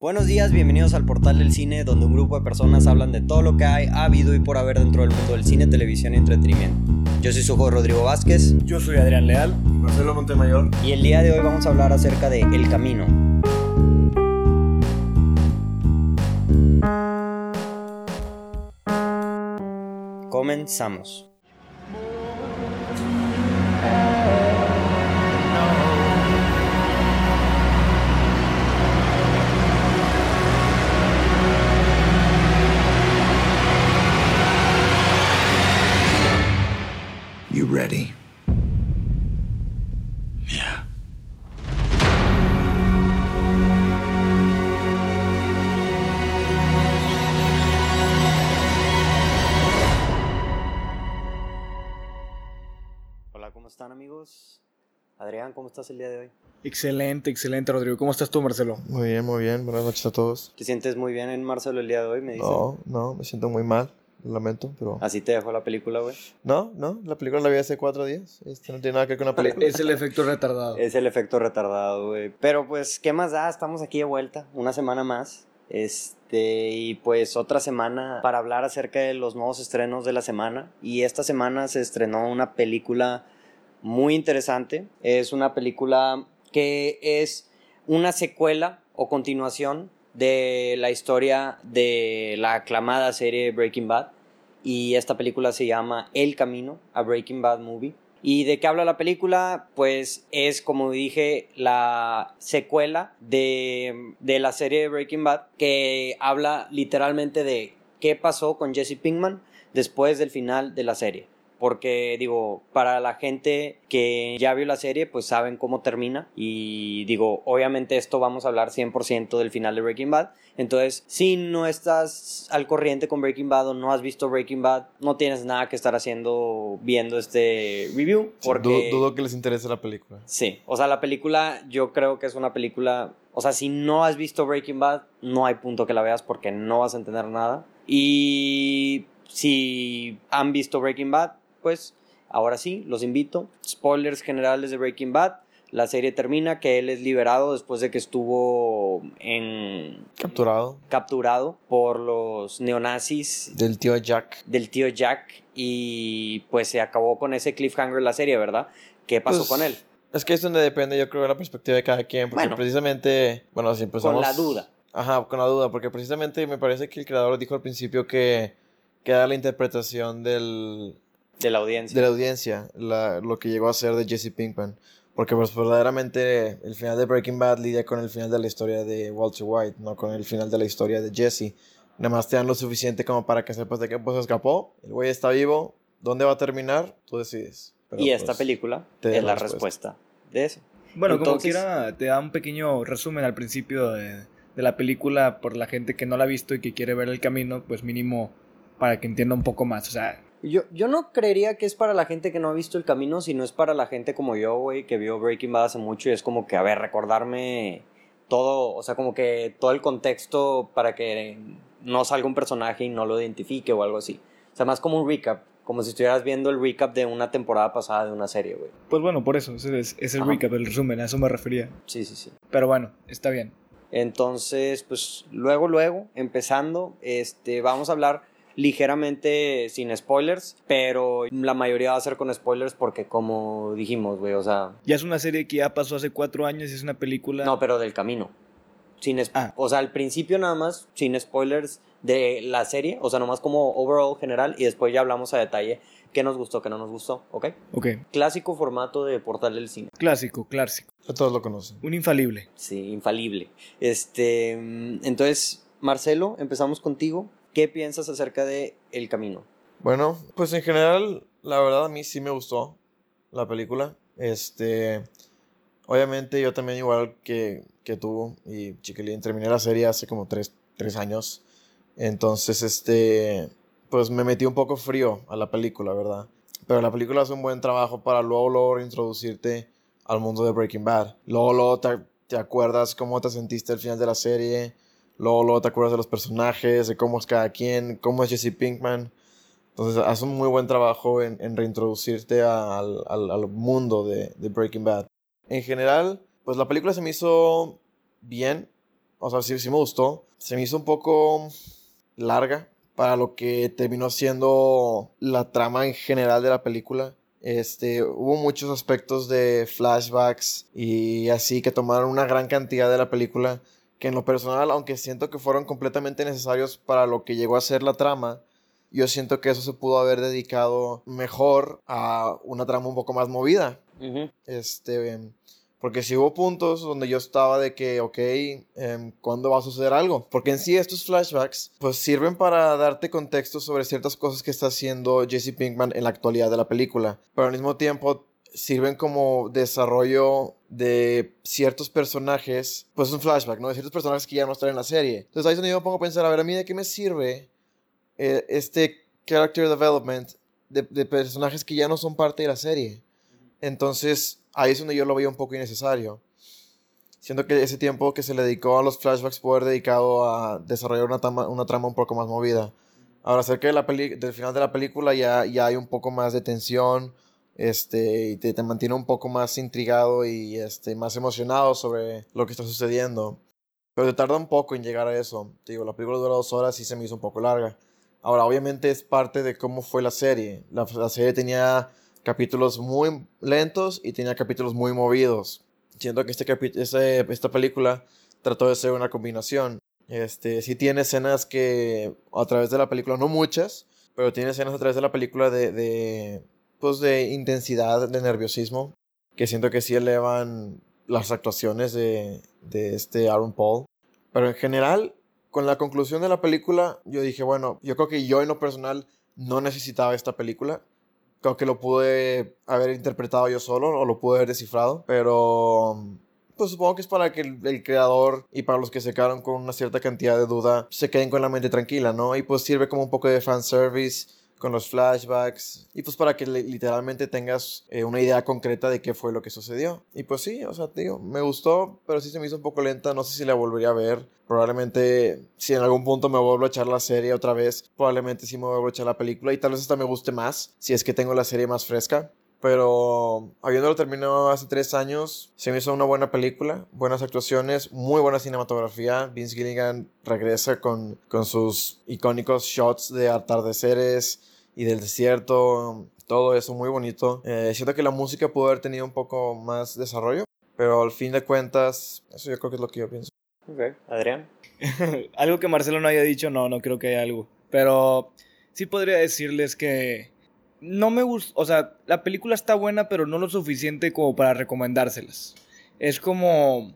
Buenos días, bienvenidos al portal del cine, donde un grupo de personas hablan de todo lo que hay, ha habido y por haber dentro del mundo del cine, televisión y entretenimiento. Yo soy su juego Rodrigo Vázquez. Yo soy Adrián Leal. Marcelo Montemayor. Y el día de hoy vamos a hablar acerca de El Camino. Comenzamos. Ready? Yeah. Hola, ¿cómo están amigos? Adrián, ¿cómo estás el día de hoy? Excelente, excelente, Rodrigo. ¿Cómo estás tú, Marcelo? Muy bien, muy bien. Buenas noches a todos. ¿Te sientes muy bien en Marcelo el día de hoy? Me dicen. No, no, me siento muy mal. Lamento, pero. Así te dejó la película, güey. No, no, la película la vi hace cuatro días. Este no tiene nada que ver con la película. Es el efecto retardado. Es el efecto retardado, güey. Pero pues, ¿qué más da? Estamos aquí de vuelta, una semana más. Este, y pues otra semana para hablar acerca de los nuevos estrenos de la semana. Y esta semana se estrenó una película muy interesante. Es una película que es una secuela o continuación de la historia de la aclamada serie Breaking Bad. Y esta película se llama El Camino, a Breaking Bad Movie. ¿Y de qué habla la película? Pues es, como dije, la secuela de, de la serie Breaking Bad, que habla literalmente de qué pasó con Jesse Pinkman después del final de la serie. Porque, digo, para la gente que ya vio la serie, pues saben cómo termina. Y digo, obviamente esto vamos a hablar 100% del final de Breaking Bad. Entonces, si no estás al corriente con Breaking Bad o no has visto Breaking Bad, no tienes nada que estar haciendo viendo este review. Porque... dudo, dudo que les interese la película. Sí, o sea, la película yo creo que es una película, o sea, si no has visto Breaking Bad, no hay punto que la veas porque no vas a entender nada. Y si han visto Breaking Bad, pues ahora sí, los invito. Spoilers generales de Breaking Bad. La serie termina que él es liberado después de que estuvo en Capturado. capturado por los neonazis Del tío Jack. del tío Jack y pues se acabó con ese cliffhanger la serie, ¿verdad? ¿Qué pasó Pues, con él? Es que es donde depende, yo creo, de la perspectiva de cada quien. Porque Bueno. precisamente. Bueno, si empezamos. Con la duda. Ajá, con la duda. Porque precisamente me parece que el creador dijo al principio que. Que era la interpretación del, de la audiencia. de la audiencia la- lo que llegó a ser de Jesse Pinkman. Porque pues verdaderamente el final de Breaking Bad lidia con el final de la historia de Walter White, no con el final de la historia de Jesse. Nada más te dan lo suficiente como para que sepas de qué pues escapó. El güey está vivo. ¿Dónde va a terminar? Tú decides. Pero, y esta pues, película te da es la respuesta. de eso. Bueno, como Entonces- quiera, te da un pequeño resumen al principio de, de la película por la gente que no la ha visto y que quiere ver el camino, pues mínimo para que entienda un poco más. O sea, Yo, yo no creería que es para la gente que no ha visto el camino, sino es para la gente como yo, güey, que vio Breaking Bad hace mucho y es como que, a ver, recordarme todo, o sea, como que todo el contexto para que no salga un personaje y no lo identifique o algo así. O sea, más como un recap, como si estuvieras viendo el recap de una temporada pasada de una serie, güey. pues bueno, por eso, ese es, es el Ajá. recap, el resumen, a eso me refería. Sí, sí, sí. Pero bueno, está bien. Entonces, pues luego, luego, empezando, este, vamos a hablar ligeramente sin spoilers, pero la mayoría va a ser con spoilers porque como dijimos, güey, o sea, Ya es una serie que ya pasó hace cuatro años y es una película... no, pero del camino. Sin es- Ah. O sea, al principio nada más, sin spoilers de la serie, o sea, nomás como overall general y después ya hablamos a detalle qué nos gustó, qué no nos gustó, ¿ok? Ok, Clásico formato de portal del cine. clásico, clásico. ya todos lo conocen. Un infalible. Sí, infalible. Este, mm, entonces, Marcelo, empezamos contigo. ¿Qué piensas acerca de El Camino? Bueno, pues en general, la verdad a mí sí me gustó la película. Este, obviamente yo también igual que, que tú y Chiquilín terminé la serie hace como tres, tres años. Entonces, este, pues me metí un poco frío a la película, ¿verdad? Pero la película hace un buen trabajo para luego, luego introducirte al mundo de Breaking Bad. Luego, luego te, te acuerdas cómo te sentiste al final de la serie. Luego, luego te acuerdas de los personajes, de cómo es cada quien, cómo es Jesse Pinkman. Entonces, hace un muy buen trabajo en, reintroducirte al, al, al mundo de, de Breaking Bad. En general, pues la película se me hizo bien. O sea, sí, sí me gustó. Se me hizo un poco larga para lo que terminó siendo la trama en general de la película. Este, hubo muchos aspectos de flashbacks y así que tomaron una gran cantidad de la película que en lo personal, aunque siento que fueron completamente necesarios para lo que llegó a ser la trama, yo siento que eso se pudo haber dedicado mejor a una trama un poco más movida. Este, porque si hubo puntos donde yo estaba de que, ok, eh, ¿cuándo va a suceder algo? Porque en sí estos flashbacks pues sirven para darte contexto sobre ciertas cosas que está haciendo Jesse Pinkman en la actualidad de la película. Pero al mismo tiempo sirven como desarrollo de ciertos personajes, pues es un flashback, ¿no? De ciertos personajes que ya no están en la serie. Entonces ahí es donde yo me pongo a pensar, a ver, a mí de qué me sirve eh, este character development de, personajes que ya no son parte de la serie. Entonces ahí es donde yo lo veía un poco innecesario. Siento que ese tiempo que se le dedicó a los flashbacks puede haber dedicado a desarrollar una trama, una trama un poco más movida. Ahora, cerca de del final de la película ya, ya hay un poco más de tensión este, y te, te, mantiene un poco más intrigado y este, más emocionado sobre lo que está sucediendo. Pero te tarda un poco en llegar a eso. Te digo, la película dura dos horas y se me hizo un poco larga. Ahora, obviamente es parte de cómo fue la serie. La, la serie tenía capítulos muy lentos y tenía capítulos muy movidos. Siento que este, este esta película trató de ser una combinación. Este, sí tiene escenas que a través de la película, no muchas, pero tiene escenas a través de la película de, de, pues de intensidad, de nerviosismo, que siento que sí elevan las actuaciones de, de este Aaron Paul. Pero en general, con la conclusión de la película, yo dije, bueno, yo creo que yo en lo personal no necesitaba esta película creo que lo pude haber interpretado yo solo o lo pude haber descifrado, pero pues supongo que es para que el, creador y para los que se quedaron con una cierta cantidad de duda se queden con la mente tranquila, ¿no? Y pues sirve como un poco de fanservice con los flashbacks y pues para que literalmente tengas eh, una idea concreta de qué fue lo que sucedió. Y pues sí, o sea, digo, me gustó, pero sí se me hizo un poco lenta, no sé si la volvería a ver. Probablemente si en algún punto me vuelvo a echar la serie otra vez, probablemente sí me vuelvo a echar la película y tal vez hasta me guste más si es que tengo la serie más fresca. Pero habiéndolo terminado hace tres años, se me hizo una buena película, buenas actuaciones, muy buena cinematografía. Vince Gilligan regresa con, con sus icónicos shots de atardeceres, y del desierto, todo eso muy bonito. Eh, siento que la música pudo haber tenido un poco más desarrollo, pero al fin de cuentas, eso yo creo que es lo que yo pienso. Ok, Adrián. algo que Marcelo no haya dicho, no, no creo que haya algo. Pero sí podría decirles que no me gusta, o sea, la película está buena, pero no lo suficiente como para recomendárselas. Es como...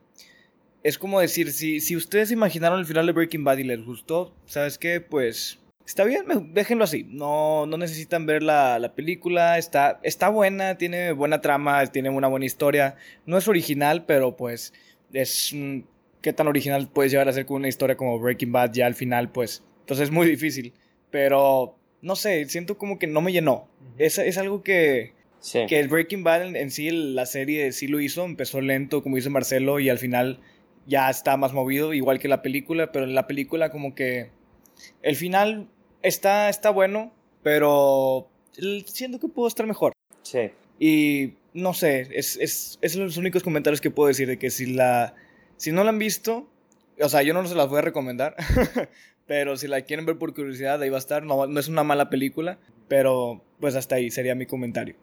Es como decir, si, si ustedes imaginaron el final de Breaking Bad y les gustó, ¿sabes qué? Pues Está bien, déjenlo así. No, no necesitan ver la, la, película. Está, está buena, tiene buena trama, tiene una buena historia. No es original, pero pues es... ¿Qué tan original puedes llegar a ser con una historia como Breaking Bad ya al final? Pues entonces es muy difícil. Pero no sé, siento como que no me llenó. Es, es algo que, sí. que el Breaking Bad en, en, sí, la serie sí lo hizo. Empezó lento, como dice Marcelo, y al final ya está más movido, igual que la película. Pero en la película como que el final está, está bueno, pero siento que pudo estar mejor. Sí. Y no sé, es, es, es, los únicos comentarios que puedo decir de que si la si no la han visto, o sea, yo no se las voy a recomendar, pero si la quieren ver por curiosidad, ahí va a estar. No, no es una mala película, pero pues hasta ahí sería mi comentario.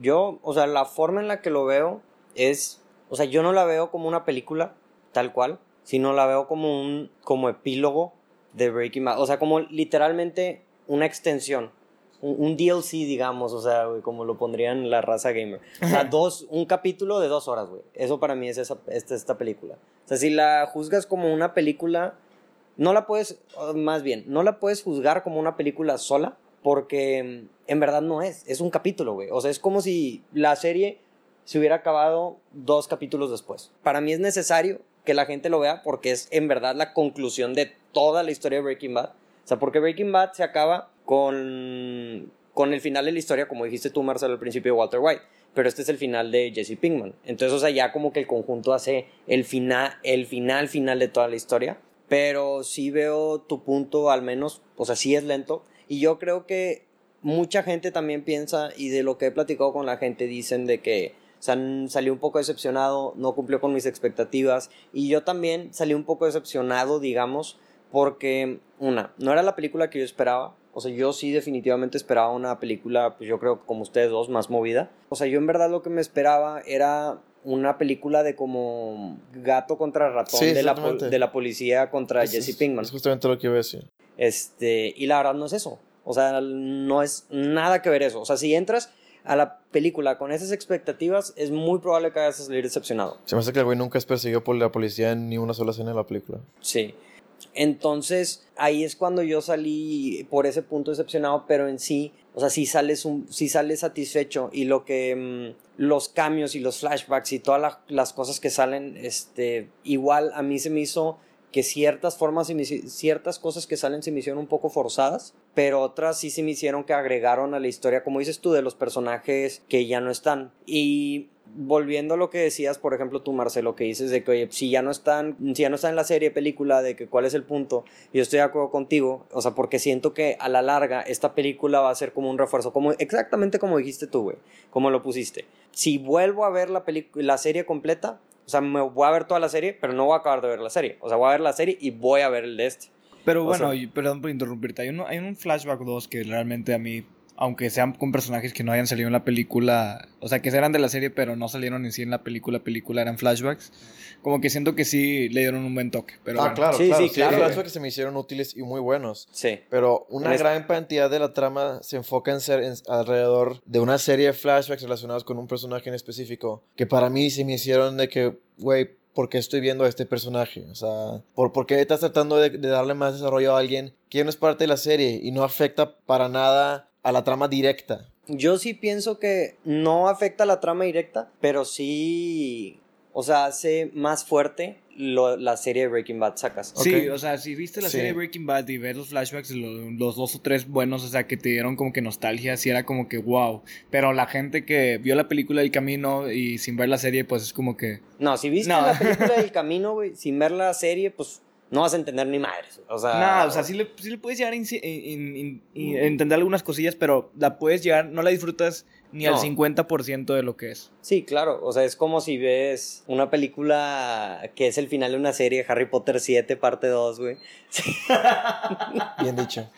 Yo, o sea, la forma en la que lo veo es, o sea, yo no la veo como una película tal cual, sino la veo como un como epílogo de Breaking Bad. O sea, como literalmente una extensión. Un, DLC, digamos, o sea, como lo pondrían la raza gamer. O sea, dos, un capítulo de dos horas, güey. Eso para mí es esa, esta, esta película. O sea, si la juzgas como una película, no la puedes, más bien, no la puedes juzgar como una película sola, porque en verdad no es. Es un capítulo, güey. O sea, es como si la serie se hubiera acabado dos capítulos después. Para mí es necesario que la gente lo vea porque es en verdad la conclusión de toda la historia de Breaking Bad. O sea, porque Breaking Bad se acaba con, con el final de la historia, como dijiste tú, Marcelo, al principio de Walter White. Pero este es el final de Jesse Pinkman. Entonces, o sea, ya como que el conjunto hace el final, el final, final de toda la historia. Pero sí veo tu punto, al menos, o sea, sí es lento. Y yo creo que mucha gente también piensa, y de lo que he platicado con la gente, dicen de que salí un poco decepcionado, no cumplió con mis expectativas. Y yo también salí un poco decepcionado, digamos, porque, una, no era la película que yo esperaba. O sea, yo sí definitivamente esperaba una película, pues yo creo como ustedes dos, más movida. O sea, yo en verdad lo que me esperaba era una película de como gato contra ratón Sí, de, la, de la policía contra Es- Jesse es- Pinkman. Es justamente lo que iba a decir. Este, y la verdad no es eso. O sea, no es nada que ver eso. O sea, si entras a la película con esas expectativas, es muy probable que vayas a salir decepcionado. Se me hace que el güey nunca es perseguido por la policía en ni una sola escena de la película. Sí. Entonces, ahí es cuando yo salí por ese punto decepcionado, pero en sí, o sea, sí sales, un, sí sales satisfecho y lo que mm, los cambios y los flashbacks y todas la- las cosas que salen, este, igual a mí se me hizo que ciertas formas, ciertas cosas que salen se me un poco forzadas, pero otras sí se me hicieron que agregaron a la historia, como dices tú, de los personajes que ya no están. Y volviendo a lo que decías, por ejemplo, tú, Marcelo, que dices de que, si ya no están, si ya no están en la serie, película, de que cuál es el punto, yo estoy de acuerdo contigo, o sea, porque siento que a la larga esta película va a ser como un refuerzo, como exactamente como dijiste tú, güey, como lo pusiste. Si vuelvo a ver la, la serie completa, o sea, me voy a ver toda la serie, pero no voy a acabar de ver la serie. O sea, voy a ver la serie y voy a ver el de este. Pero O bueno, sea- y perdón por interrumpirte, hay, uno, hay un flashback 2 que realmente a mí, aunque sean con personajes que no hayan salido en la película, o sea, que eran de la serie pero no salieron en sí en la película, película eran flashbacks, como que siento que sí le dieron un buen toque. Pero ah, bueno. claro, Sí, claro. sí, Sí, claro, flashbacks que se me hicieron útiles y muy buenos. Sí. Pero una Es- gran cantidad de la trama se enfoca en ser en- alrededor de una serie de flashbacks relacionados con un personaje en específico. Que para mí se me hicieron de que, güey, ¿por qué estoy viendo a este personaje? O sea, ¿por, por qué estás tratando de, de darle más desarrollo a alguien que no es parte de la serie y no afecta para nada a la trama directa? Yo sí pienso que no afecta la trama directa, pero sí, o sea, hace más fuerte lo- la serie de Breaking Bad sacas. Sí, Ok. o sea, si viste la Sí. serie Breaking Bad y ver los flashbacks, lo- los dos o tres buenos, o sea, que te dieron como que nostalgia, sí era como que wow. Pero la gente que vio la película El Camino y sin ver la serie, pues es como que... No, si viste No. la película del camino, güey, sin ver la serie, pues no vas a entender ni madres. O sea, No, o sea, sí le, sí le puedes llegar a in- in- in- entender algunas cosillas, pero la puedes llegar, no la disfrutas ni al No. 50% de lo que es. Sí, claro. O sea, es como si ves una película que es el final de una serie, Harry Potter 7, parte 2, güey. Bien dicho.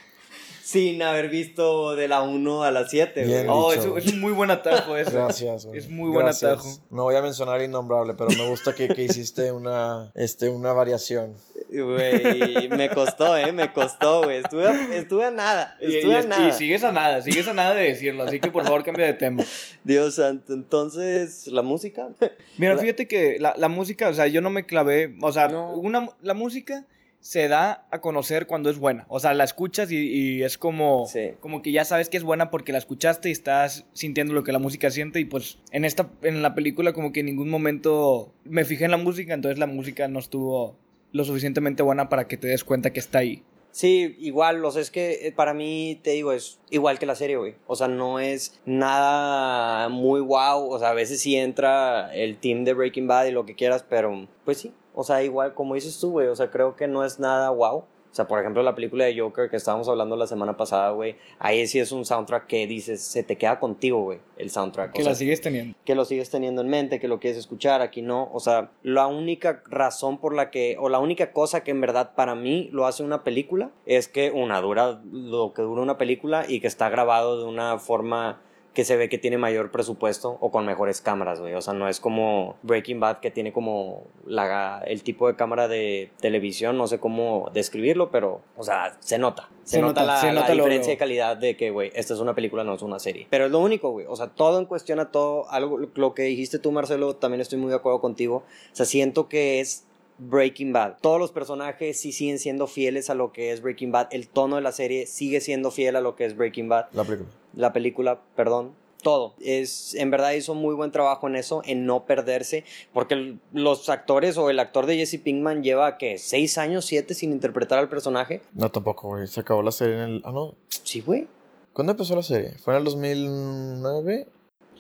Sin haber visto de la 1 a la 7, güey. Bien Oh, dicho. es, es un muy buen atajo eso. Gracias, güey. Es muy buen Gracias. atajo. No voy a mencionar innombrable, pero me gusta que, que hiciste una, este, una variación. Güey, me costó, eh, me costó, güey. Estuve, a- estuve a nada, estuve y a es- nada. y sigues a nada, sigues a nada de decirlo, así que por favor cambia de tema. Dios santo, entonces, ¿la música? Mira, La- fíjate que la, la música, o sea, yo no me clavé, o sea, No. una, la música se da a conocer cuando es buena, o sea, la escuchas y, y es como, Sí. como que ya sabes que es buena porque la escuchaste y estás sintiendo lo que la música siente y pues en esta, en la película como que en ningún momento me fijé en la música, entonces la música no estuvo lo suficientemente buena para que te des cuenta que está ahí. Sí, igual, o sea, es que eh, para mí, te digo, es igual que la serie, güey. O sea, no es nada muy wow. O sea, a veces sí entra el team de Breaking Bad y lo que quieras, pero pues sí. O sea, igual, como dices tú, güey. O sea, creo que no es nada wow. O sea, por ejemplo, la película de Joker que estábamos hablando la semana pasada, güey. Ahí sí es un soundtrack que dices, se te queda contigo, güey, el soundtrack. Que o la sigues teniendo. que lo sigues teniendo en mente, que lo quieres escuchar, aquí no. O sea, la única razón por la que, o la única cosa que en verdad para mí lo hace una película, es que una dura lo que dura una película y que está grabado de una forma que se ve que tiene mayor presupuesto o con mejores cámaras, güey. O sea, no es como Breaking Bad que tiene como la, el tipo de cámara de televisión, no sé cómo describirlo, pero, o sea, se nota. Se, Se nota, nota, la, se la nota lo- diferencia de calidad de que, güey, esta es una película, no es una serie. Pero es lo único, güey. O sea, todo en cuestión a todo, algo, lo que dijiste tú, Marcelo, también estoy muy de acuerdo contigo. O sea, siento que es Breaking Bad. Todos los personajes sí siguen siendo fieles a lo que es Breaking Bad. El tono de la serie sigue siendo fiel a lo que es Breaking Bad. La película. La película, perdón. Todo. Es, en verdad hizo muy buen trabajo en eso, en no perderse, porque el- los actores o el actor de Jesse Pinkman lleva, que ¿Seis años, siete sin interpretar al personaje? No, tampoco, güey. Se acabó la serie en el... Ah, no. Sí, güey. ¿Cuándo empezó la serie? ¿Fue en el 2009?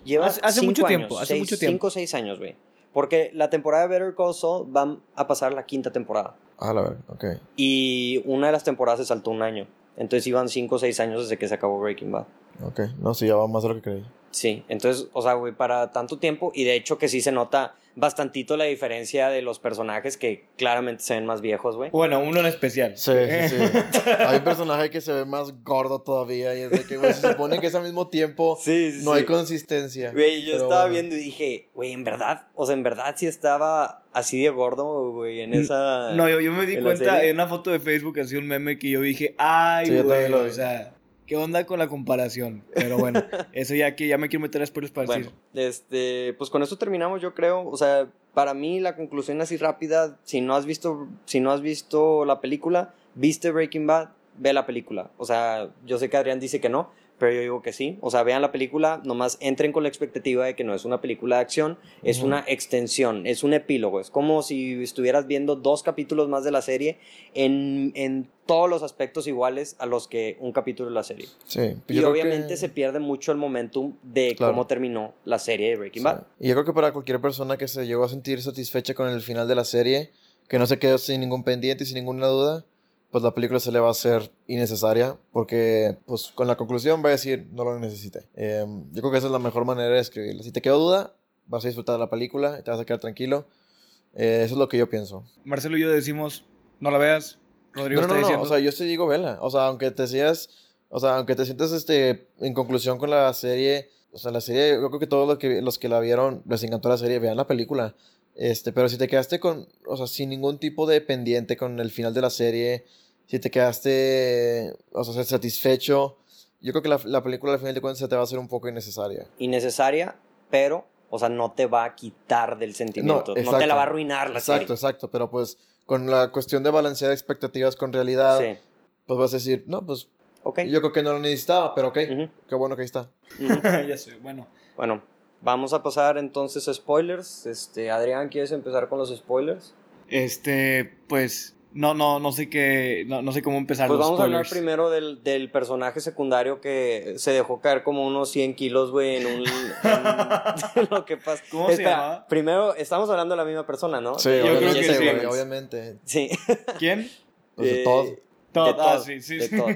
Lleva Hace- hace cinco mucho años, tiempo, hace seis- mucho tiempo. Cinco o seis años, güey. Porque la temporada de Better Call Saul va a pasar la quinta temporada. Ah, la verdad, ok. Y una de las temporadas se saltó un año. Entonces iban cinco o seis años desde que se acabó Breaking Bad. Ok, no, sí, ya va más de lo que creí. Sí, entonces, o sea, güey, para tanto tiempo, y de hecho que sí se nota bastantito la diferencia de los personajes que claramente se ven más viejos, güey. Bueno, uno en especial. Sí, sí, sí. hay un personaje que se ve más gordo todavía y es de que, güey, se supone que es al mismo tiempo, Sí, sí, no sí. hay consistencia. Güey, yo estaba bueno. viendo y dije, güey, en verdad, o sea, en verdad sí estaba así de gordo, güey, en esa... No, yo, yo me di ¿En la cuenta en una foto de Facebook, así un meme que yo dije, ay, Sí, yo güey, o sea, ¿qué onda con la comparación? Pero bueno, eso ya que ya me quiero meter a spoilers para Bueno, decir. este, pues con esto terminamos, yo creo. O sea, para mí la conclusión así rápida, si no has visto, si no has visto la película, viste Breaking Bad, ve la película. O sea, yo sé que Adrián dice que no, pero yo digo que sí. O sea, vean la película, nomás entren con la expectativa de que no es una película de acción, es Ujú. una extensión, es un epílogo. Es como si estuvieras viendo dos capítulos más de la serie en, en todos los aspectos iguales a los que un capítulo de la serie. Sí, Y obviamente que- se pierde mucho el momentum de Claro. cómo terminó la serie de Breaking Sí. Bad. Y yo creo que para cualquier persona que se llegó a sentir satisfecha con el final de la serie, que no se quedó sin ningún pendiente y sin ninguna duda, pues la película se le va a hacer innecesaria, porque pues con la conclusión va a decir, no lo necesité. Eh, yo creo que esa es la mejor manera de escribirla. Si te quedó duda, vas a disfrutar de la película, te vas a quedar tranquilo. Eh, eso es lo que yo pienso. Marcelo y yo decimos, no la veas. Rodrigo No, no, está no, diciendo. o sea, yo sí digo vela. O sea, aunque te sigas, o sea, aunque te sientas este, en conclusión con la serie, o sea, la serie, yo creo que todos los que, los que la vieron les encantó la serie, vean la película. Este, pero si te quedaste con, o sea, sin ningún tipo de pendiente con el final de la serie, si te quedaste, o sea, satisfecho, yo creo que la, la película al final de cuentas se te va a hacer un poco innecesaria. Innecesaria, pero, o sea, no te va a quitar del sentimiento. No, te exacto. la va a arruinar la Exacto, serie. exacto, pero pues con la cuestión de balancear expectativas con realidad, Sí. pues vas a decir, no, pues Ok. yo creo que no lo necesitaba, pero ok, Ujú, qué bueno que ahí está. ujú. ya sé, bueno. bueno, vamos a pasar entonces a spoilers. Este, Adrián, ¿quieres empezar con los spoilers? Este, pues, no, no, no sé qué, no, no sé cómo empezar Pues los vamos a hablar primero del, del personaje secundario que se dejó caer como unos 100 kilos, güey, en un... en lo que pasa. ¿Cómo se llamaba? Primero, estamos hablando de la misma persona, ¿no? Sí, De creo obviamente, que sí. güey, obviamente. Sí. ¿Quién? Pues de Eh, todo. Todd, de ah, Todd, sí, sí, de. Todd.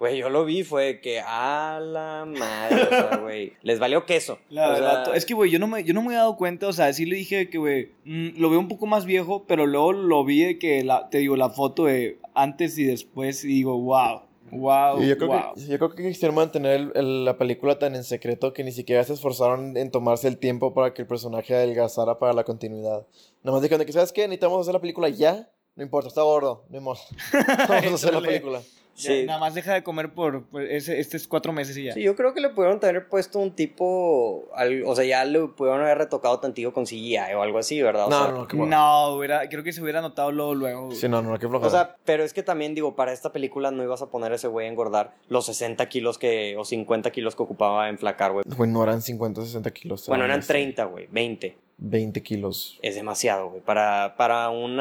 Güey, yo lo vi, fue que a la madre, o sea, güey, les valió queso. La O sea, verdad, es que, güey, yo, no me, yo no me he dado cuenta, o sea, sí le dije que, güey, mm, lo veo un poco más viejo, pero luego lo vi de que, la, te digo, la foto de antes y después, y digo, wow, wow, Y yo creo, wow. que, yo creo que quisieron mantener el- el- la película tan en secreto que ni siquiera se esforzaron en tomarse el tiempo para que el personaje adelgazara para la continuidad. Nada más dijeron de que, ¿sabes qué? Necesitamos hacer la película ya. No importa, está gordo, no importa. Vamos a hacer la película. Ya, Sí. nada más deja de comer por, por ese, estos cuatro meses y ya. Sí, yo creo que le pudieron tener puesto un tipo, al- o sea, ya le pudieron haber retocado tantillo con CGI o algo así, ¿verdad? O No, sea, no, no, qué bueno. No, hubiera, creo que se hubiera notado luego, luego. Sí, no, no, qué flojera. O sea, pero es que también digo, para esta película no ibas a poner a ese güey a engordar los 60 kilos que, o 50 kilos que ocupaba en flacar, güey. Güey, no eran 50, 60 kilos. Bueno, eran este, 30, güey, 20. 20 kilos. Es demasiado, güey, para, para un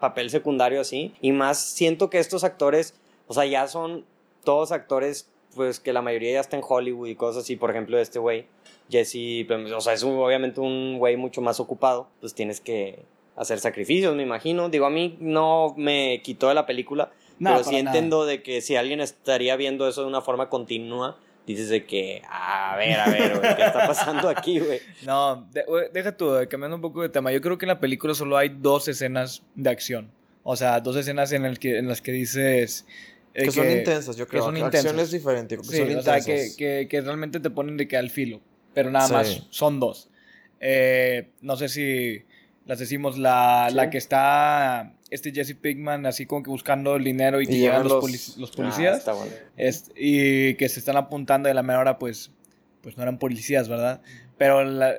papel secundario así. Y más siento que estos actores, o sea, ya son todos actores, pues que la mayoría ya está en Hollywood y cosas así. Por ejemplo, este güey, Jesse, pues, o sea, es un- obviamente un güey mucho más ocupado. Pues tienes que hacer sacrificios, me imagino. Digo, a mí no me quitó de la película, No, pero sí nada. entiendo de que si alguien estaría viendo eso de una forma continua, dices de que, a ver, a ver, ¿qué está pasando aquí, güey? No, de- deja tú, cambiando un poco de tema. Yo creo que en la película solo hay dos escenas de acción. O sea, dos escenas en, el que, en las que dices... eh, Que, son intensas, yo creo. son Acción intensas. es diferente. Que Sí, son o sea, que, que, que realmente te ponen de que al filo. Pero nada Sí. más son dos. Eh, no sé si las decimos, la, Sí. la que está este Jesse Pigman así como que buscando el dinero y que Y llegan los, los- polic- los Ah, policías. está bueno. Es- y que se están apuntando de la menor hora, pues, pues no eran policías, ¿verdad? Pero la-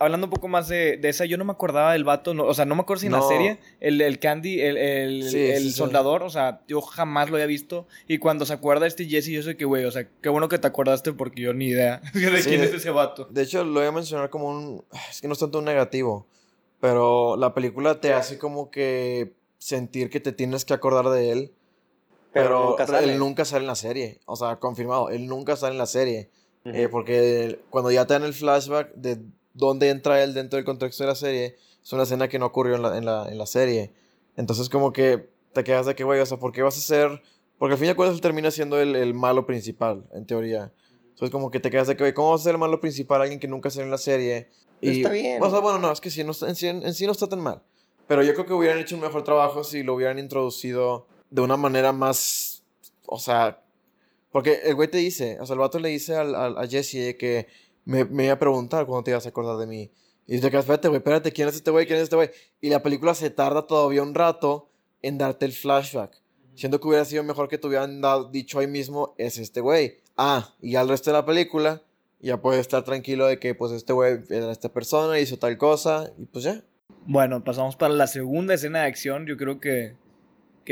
hablando un poco más de, de esa, yo no me acordaba del vato, no- o sea, no me acuerdo si en la No. serie, el, el Candy, el, el, Sí, el sí, sí. soldador, o sea, yo jamás lo había visto. Y cuando se acuerda este Jesse, yo sé que, güey, o sea, qué bueno que te acordaste porque yo ni idea de Sí, quién es ese vato. De hecho, lo voy a mencionar como un... Es que no es tanto un negativo, pero la película te hace como que sentir que te tienes que acordar de él, Pero, pero, nunca él nunca sale en la serie. O sea, confirmado, él nunca sale en la serie. Ujú. Eh, porque cuando ya te dan el flashback de dónde entra él dentro del contexto de la serie, es una escena que no ocurrió en la, en la, en la serie. Entonces como que te quedas de que, güey, o sea, ¿por qué vas a ser...? Porque al fin y al cabo él termina siendo el, el malo principal, en teoría. Entonces como que te quedas de que, ¿cómo vas a ser el malo principal alguien que nunca salió en la serie? Y, Está bien. O sea, bueno, no, es que sí, no, está- en, sí, en sí no está tan mal. Pero yo creo que hubieran hecho un mejor trabajo si lo hubieran introducido de una manera más, o sea, porque el güey te dice, o sea, el vato le dice al, al- a Jesse que me, me iba a preguntar cuándo te ibas a acordar de mí. Y te quedas, espérate, güey, espérate, ¿quién es este güey? ¿Quién es este güey? Y la película se tarda todavía un rato en darte el flashback. Siento que hubiera sido mejor que te hubieran dado- dicho ahí mismo, es este güey. Ah, y al resto de la película, ya puedes estar tranquilo de que, pues, este güey era esta persona, hizo tal cosa, y pues ya. Bueno, pasamos para la segunda escena de acción. Yo creo que,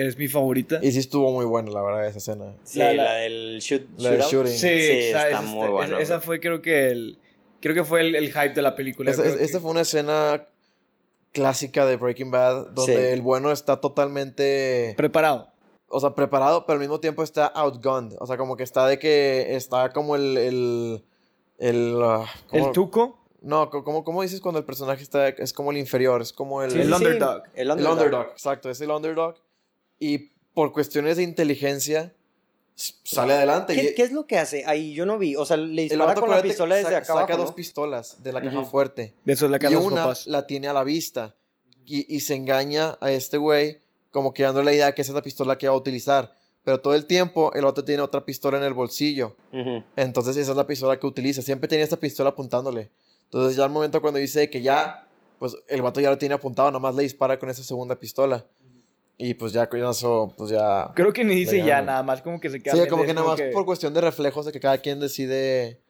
que es mi favorita. Y sí estuvo muy buena, la verdad, esa escena. Sí, La- la, la- del shoot, La del shooting. Sí, Sí, esa, está muy buena, Esa fue, creo que el. Creo que fue el, el hype de la película. Esta, Creo que- esta fue una escena clásica de Breaking Bad, donde Sí. el bueno está totalmente, Preparado. o sea, preparado, pero al mismo tiempo está outgunned. O sea, como que está de que está como el... el el, ah, ¿cómo- El tuco. No, ¿cómo, ¿cómo dices cuando el personaje está, es como el inferior? Es como el... Sí, el underdog. El El underdog. underdog, exacto, es el underdog. Y por cuestiones de inteligencia, sale adelante. ¿Qué, y qué es lo que hace? Ahí yo no vi. O sea, le dispara con la pistola desde acá saca abajo, dos ¿no? pistolas de la caja fuerte. De eso es la Y de sus una papás. la tiene a la vista. Y, y se engaña a este güey, como que dándole la idea que esa es la pistola que va a utilizar. Pero todo el tiempo el otro tiene otra pistola en el bolsillo. Entonces esa es la pistola que utiliza. Siempre tenía esta pistola apuntándole. Entonces ya al momento cuando dice que ya, pues el vato ya lo tiene apuntado, nomás le dispara con esa segunda pistola. Y pues ya con eso, pues ya... Creo que ni dice ya nada más, como que se queda. Sí, como que nada más por cuestión de reflejos de que cada quien decide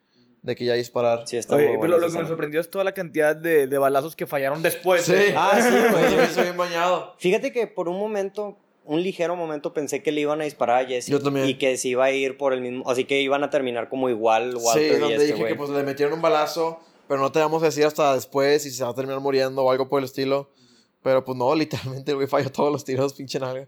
de que ya disparar. Sí, está Oye, muy pero buena lo que me sorprendió es toda la cantidad de, de balazos que fallaron después. Sí. ¿eh? Ah, sí, güey. Yo me hice bien bañado. Fíjate que por un momento, un ligero momento, pensé que le iban a disparar a Jesse. Yo también. Y que se iba a ir por el mismo. Así que iban a terminar como igual Walter sí, y donde este dije güey. que pues le metieron un balazo, pero no te vamos a decir hasta después si se va a terminar muriendo o algo por el estilo. Pero pues no, literalmente el güey falló todos los tiros, pinche nalga.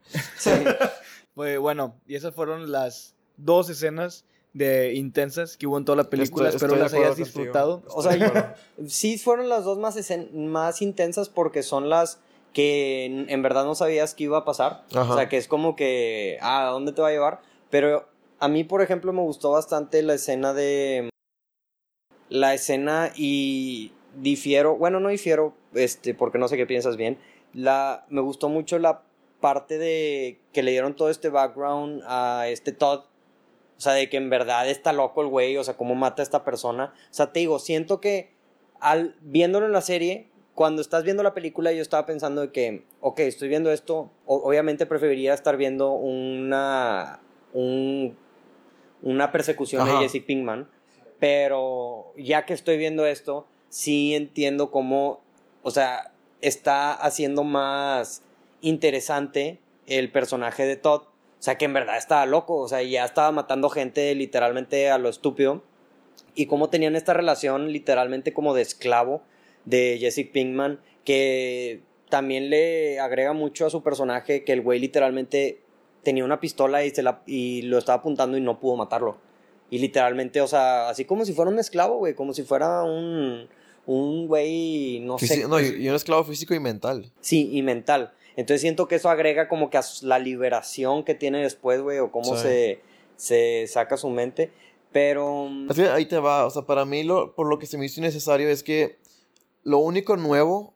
Pues bueno, y esas fueron las dos escenas de intensas que hubo en toda la película. Estoy- Espero estoy las hayas contigo. disfrutado. O sea. Sí, fueron las dos más, escen- más intensas porque son las que en, en verdad no sabías que iba a pasar. Ajá. O sea, que es como que, ah, ¿a dónde te va a llevar? Pero a mí, por ejemplo, me gustó bastante la escena de... La escena y difiero, bueno, no difiero, este, porque no sé qué piensas bien. La, me gustó mucho la parte de que le dieron todo este background a este Todd. O sea, de que en verdad está loco el güey, o sea, cómo mata a esta persona. O sea, te digo, siento que al viéndolo en la serie, cuando estás viendo la película, yo estaba pensando de que, ok, estoy viendo esto, o- obviamente preferiría estar viendo una, un- una persecución Ajá. de Jesse Pinkman, pero ya que estoy viendo esto, sí entiendo cómo, o sea, está haciendo más interesante el personaje de Todd. O sea, que en verdad estaba loco, o sea, ya estaba matando gente literalmente a lo estúpido. Y cómo tenían esta relación literalmente como de esclavo de Jesse Pinkman, que también le agrega mucho a su personaje que el güey literalmente tenía una pistola y, se la, y lo estaba apuntando y no pudo matarlo. Y literalmente, o sea, así como si fuera un esclavo, güey, como si fuera un, un güey, no sé. no, y, un esclavo físico y mental. Sí, y mental. Entonces siento que eso agrega como que a la liberación que tiene después, güey, o cómo Sí. se, se saca su mente. Pero... Es que ahí te va, o sea, para mí lo, por lo que se me hizo innecesario es que lo único nuevo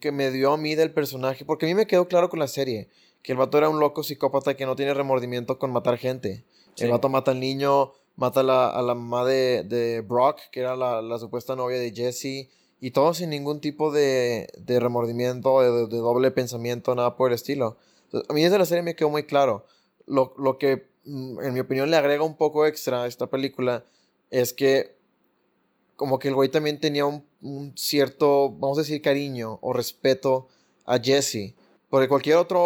que me dio a mí del personaje, porque a mí me quedó claro con la serie, que el vato era un loco psicópata que no tiene remordimiento con matar gente. Sí. El vato mata al niño, mata a la, a la mamá de, de Brock, que era la, la supuesta novia de Jesse, y todo sin ningún tipo de, de remordimiento, de, de doble pensamiento, nada por el estilo. A mí desde la serie me quedó muy claro. Lo, lo que, mm, en mi opinión, le agrega un poco extra a esta película es que como que el güey también tenía un, un cierto, vamos a decir, cariño o respeto a Jesse. Porque cualquier otro,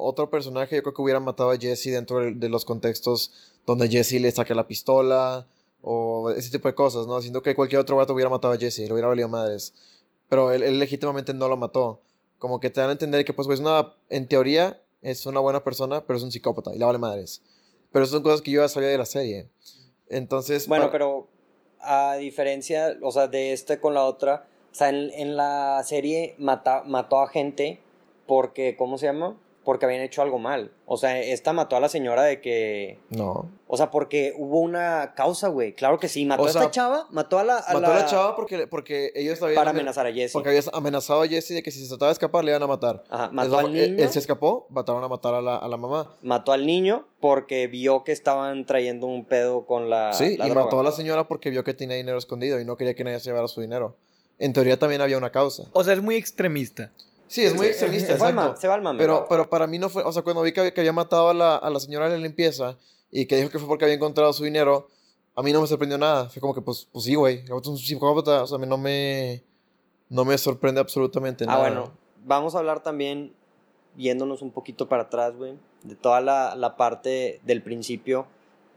otro personaje yo creo que hubiera matado a Jesse dentro de, de los contextos donde Jesse le saca la pistola o ese tipo de cosas, ¿no? Siendo que cualquier otro vato hubiera matado a Jesse, le hubiera valido madres. Pero él, él legítimamente no lo mató. Como que te dan a entender que, pues, pues, una, en teoría es una buena persona, pero es un psicópata y le vale madres. Pero son cosas que yo ya sabía de la serie. Entonces, Bueno, para- pero a diferencia, o sea, de este con la otra, o sea, en, en la serie mata, mató a gente porque, ¿cómo se llama? porque habían hecho algo mal. O sea, esta mató a la señora de que. No. O sea, porque hubo una causa, güey. Claro que sí. Mató O a sea, esta chava, mató a la. a Mató a la chava porque, porque ellos habían... Para amenazar a Jesse. Porque había amenazado a Jesse de que si se trataba de escapar le iban a matar. Ajá, mató Entonces, al él- niño. Él se escapó, mataron a matar a la, a la mamá. Mató al niño porque vio que estaban trayendo un pedo con la. sí, la y droga. mató a la señora porque vio que tenía dinero escondido y no quería que nadie se llevara su dinero. En teoría también había una causa. O sea, es muy extremista. Sí, es muy Sí, extremista, se exacto. se va al mame, Pero, ¿no? pero para mí no fue, o sea, cuando vi que, que había matado a la, a la señora de la limpieza y que dijo que fue porque había encontrado su dinero, a mí no me sorprendió nada. Fue como que, pues, pues sí, güey, es un psicópata, o sea, a mí no me, no me sorprende absolutamente Ah, nada. bueno. Vamos a hablar también, yéndonos un poquito para atrás, güey, de toda la, la parte del principio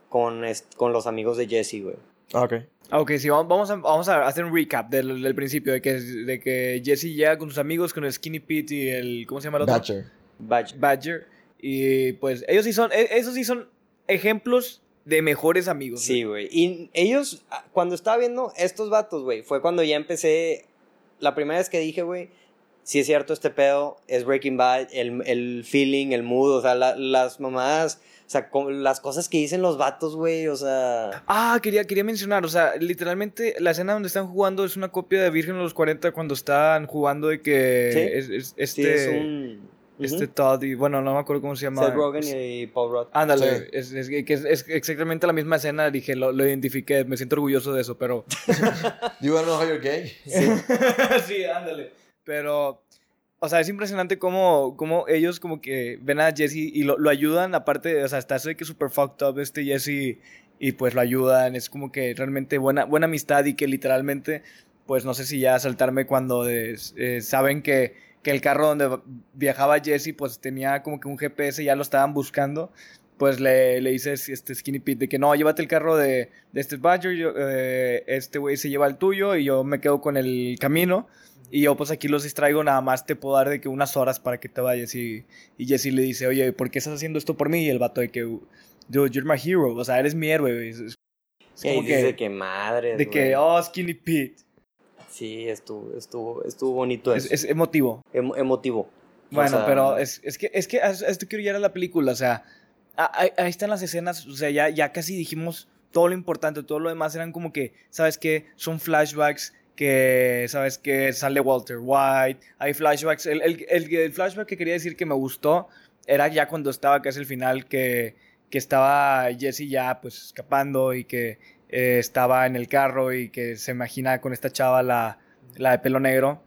con, con los amigos de Jesse, güey. Ah, ok. Ah, Ok, sí, vamos- vamos a, vamos a hacer un recap del, del principio, de que, de que Jesse llega con sus amigos, con el Skinny Pete y el, ¿cómo se llama el otro? Batcher. Badger. Badger. Y pues ellos sí son, e- esos sí son ejemplos de mejores amigos. Sí, güey. Y ellos, ah, cuando estaba viendo estos vatos, güey, fue cuando ya empecé. La primera vez que dije, güey, si es cierto este pedo, es Breaking Bad, el, el feeling, el mood, o sea, la- las mamadas, sea, con- las cosas que dicen los vatos, güey, o sea. Ah, quería, quería mencionar, o sea, literalmente la escena donde están jugando es una copia de Virgen de los 40 cuando están jugando de que Sí. es, es- este, Sí, es un. este Ujú. Todd y, bueno, no me acuerdo cómo se llama. Seth Rogen y Paul Rudd. Ándale, Sí. es, es que es, es exactamente la misma escena, dije, lo, lo identifiqué, me siento orgulloso de eso, pero... Do you wanna know how you're gay? sí, ándale. Pero, o sea, es impresionante cómo, cómo ellos como que ven a Jesse y lo, lo ayudan, aparte, o sea, está así que super fucked up este Jesse y pues lo ayudan, es como que realmente buena, buena amistad y que literalmente, pues no sé si ya saltarme cuando eh, saben que, que el carro donde viajaba Jesse pues tenía como que un GPS, ya lo estaban buscando. Pues le, le dice este Skinny Pete de que no, llévate el carro de, de este Badger, eh, este güey se lleva el tuyo y yo me quedo con el camino. Y yo pues aquí los distraigo, nada más te puedo dar de que unas horas para que te vayas. Y, y Jesse le dice, oye, ¿por qué estás haciendo esto por mí? Y el vato de que, dude, you're my hero, o sea, eres mi héroe. güey". Es, es Y ahí como dice que, que madre. de que, oh, Skinny Pete. Sí, estuvo, estuvo, estuvo bonito Es, eso. es emotivo. Emo- emotivo. O Bueno, sea, pero es, es que, es que a esto quiero llegar a la película, o sea, ahí están las escenas, o sea, ya, ya casi dijimos todo lo importante, todo lo demás eran como que, ¿sabes qué? Son flashbacks que, ¿sabes qué? Sale Walter White, hay flashbacks, el, el, el- el flashback que quería decir que me gustó era ya cuando estaba casi el final, que, que estaba Jesse ya pues escapando y que eh, estaba en el carro y que se imagina con esta chava la, la de pelo negro.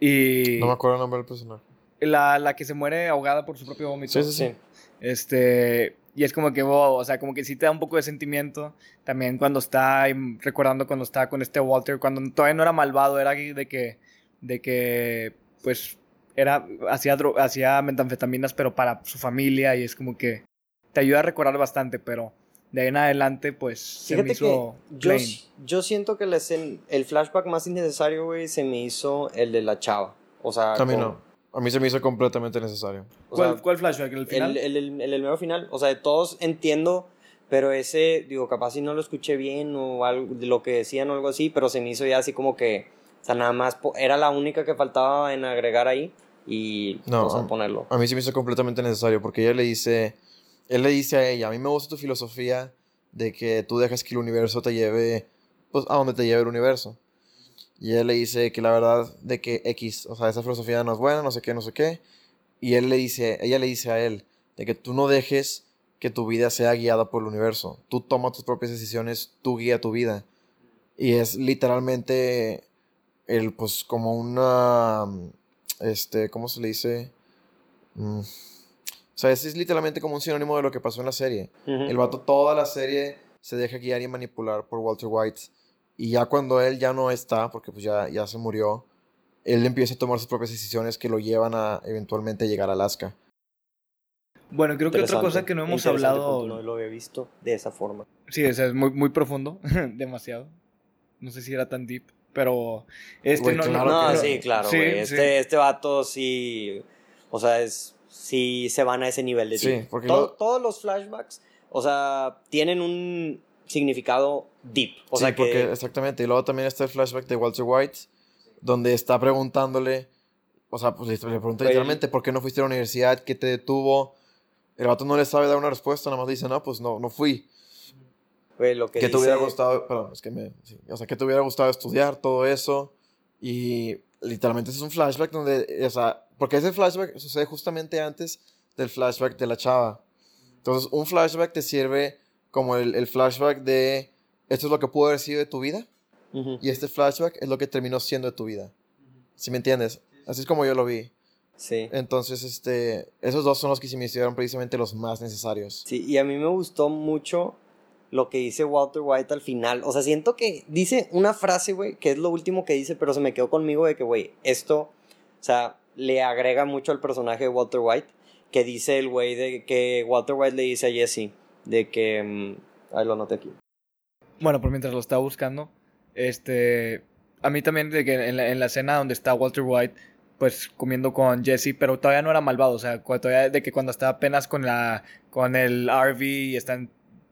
Y No me acuerdo el nombre del personaje. la, la que se muere ahogada por su propio vómito. Sí, sí. Sí. Este, y es como que, wow, o sea, como que sí te da un poco de sentimiento. También cuando está, recordando cuando estaba con este Walter, cuando todavía no era malvado, era de que, de que, pues, era, hacía, hacía metanfetaminas, pero para su familia, y es como que te ayuda a recordar bastante, pero de ahí en adelante, pues, se me Fíjate que hizo yo, plain. yo siento que escena- el flashback más innecesario, güey, se me hizo el de la chava. O sea, con- no. A mí se me hizo completamente necesario. o ¿Cuál, sea, cuál flashback? ¿El final? El, el, el, el mero final. O sea, de todos entiendo, pero ese, digo, capaz si no lo escuché bien o algo de lo que decían o algo así, pero se me hizo ya así como que, o sea, nada más, era la única que faltaba en agregar ahí y, No, o sea, a- ponerlo. A mí se me hizo completamente necesario porque ella le dice, él le dice a ella, a mí me gusta tu filosofía de que tú dejas que el universo te lleve, pues, a donde te lleve el universo. Y ella le dice que la verdad de que X, o sea, esa filosofía no es buena, no sé qué, no sé qué. Y él le dice, ella le dice a él, de que tú no dejes que tu vida sea guiada por el universo. Tú toma tus propias decisiones, tú guía tu vida. Y es literalmente el, pues, como una, este, ¿cómo se le dice? Mm. O sea, ese es literalmente como un sinónimo de lo que pasó en la serie. El vato toda la serie se deja guiar y manipular por Walter White. Y ya cuando él ya no está, porque pues ya, ya se murió, él empieza a tomar sus propias decisiones que lo llevan a eventualmente llegar a Alaska. bueno, creo que otra cosa que no hemos hablado... No lo había visto de esa forma. Sí, o sea, es muy, muy profundo, demasiado. No sé si era tan deep, pero este Güey, no, claro no, no, sí, claro, Sí. Este, este vato sí. O sea, es. Sí se van a ese nivel de Sí, porque lo- Todos los flashbacks, o sea, tienen un significado deep. O sí, sea, porque que. exactamente. Y luego también está el flashback de Walter White, donde está preguntándole, o sea, pues le pregunta literalmente, ¿por qué no fuiste a la universidad? ¿Qué te detuvo? El vato no le sabe dar una respuesta, nada más dice, no, pues no, no fui. Güey, lo que, te dice- hubiera gustado, perdón, es que me, sí, o sea, que te hubiera gustado estudiar todo eso. Y literalmente es un flashback donde, o sea, porque ese flashback sucede justamente antes del flashback de la chava. Entonces, un flashback te sirve como el, el flashback de, esto es lo que pudo haber sido de tu vida. Y este flashback es lo que terminó siendo de tu vida. ¿Sí me entiendes? Así es como yo lo vi. Sí. Entonces, este, esos dos son los que se me hicieron precisamente los más necesarios. Sí, y a mí me gustó mucho lo que dice Walter White al final. O sea, siento que dice una frase, güey, que es lo último que dice, pero se me quedó conmigo de que, güey, esto, o sea, le agrega mucho al personaje de Walter White, que dice el güey de que Walter White le dice a Jesse, de que, mm, ahí lo anoté aquí. Bueno, por mientras lo estaba buscando, este, a mí también de que en la, en la escena donde está Walter White, pues comiendo con Jesse, pero todavía no era malvado, o sea, todavía de que cuando está apenas con la, con el RV y están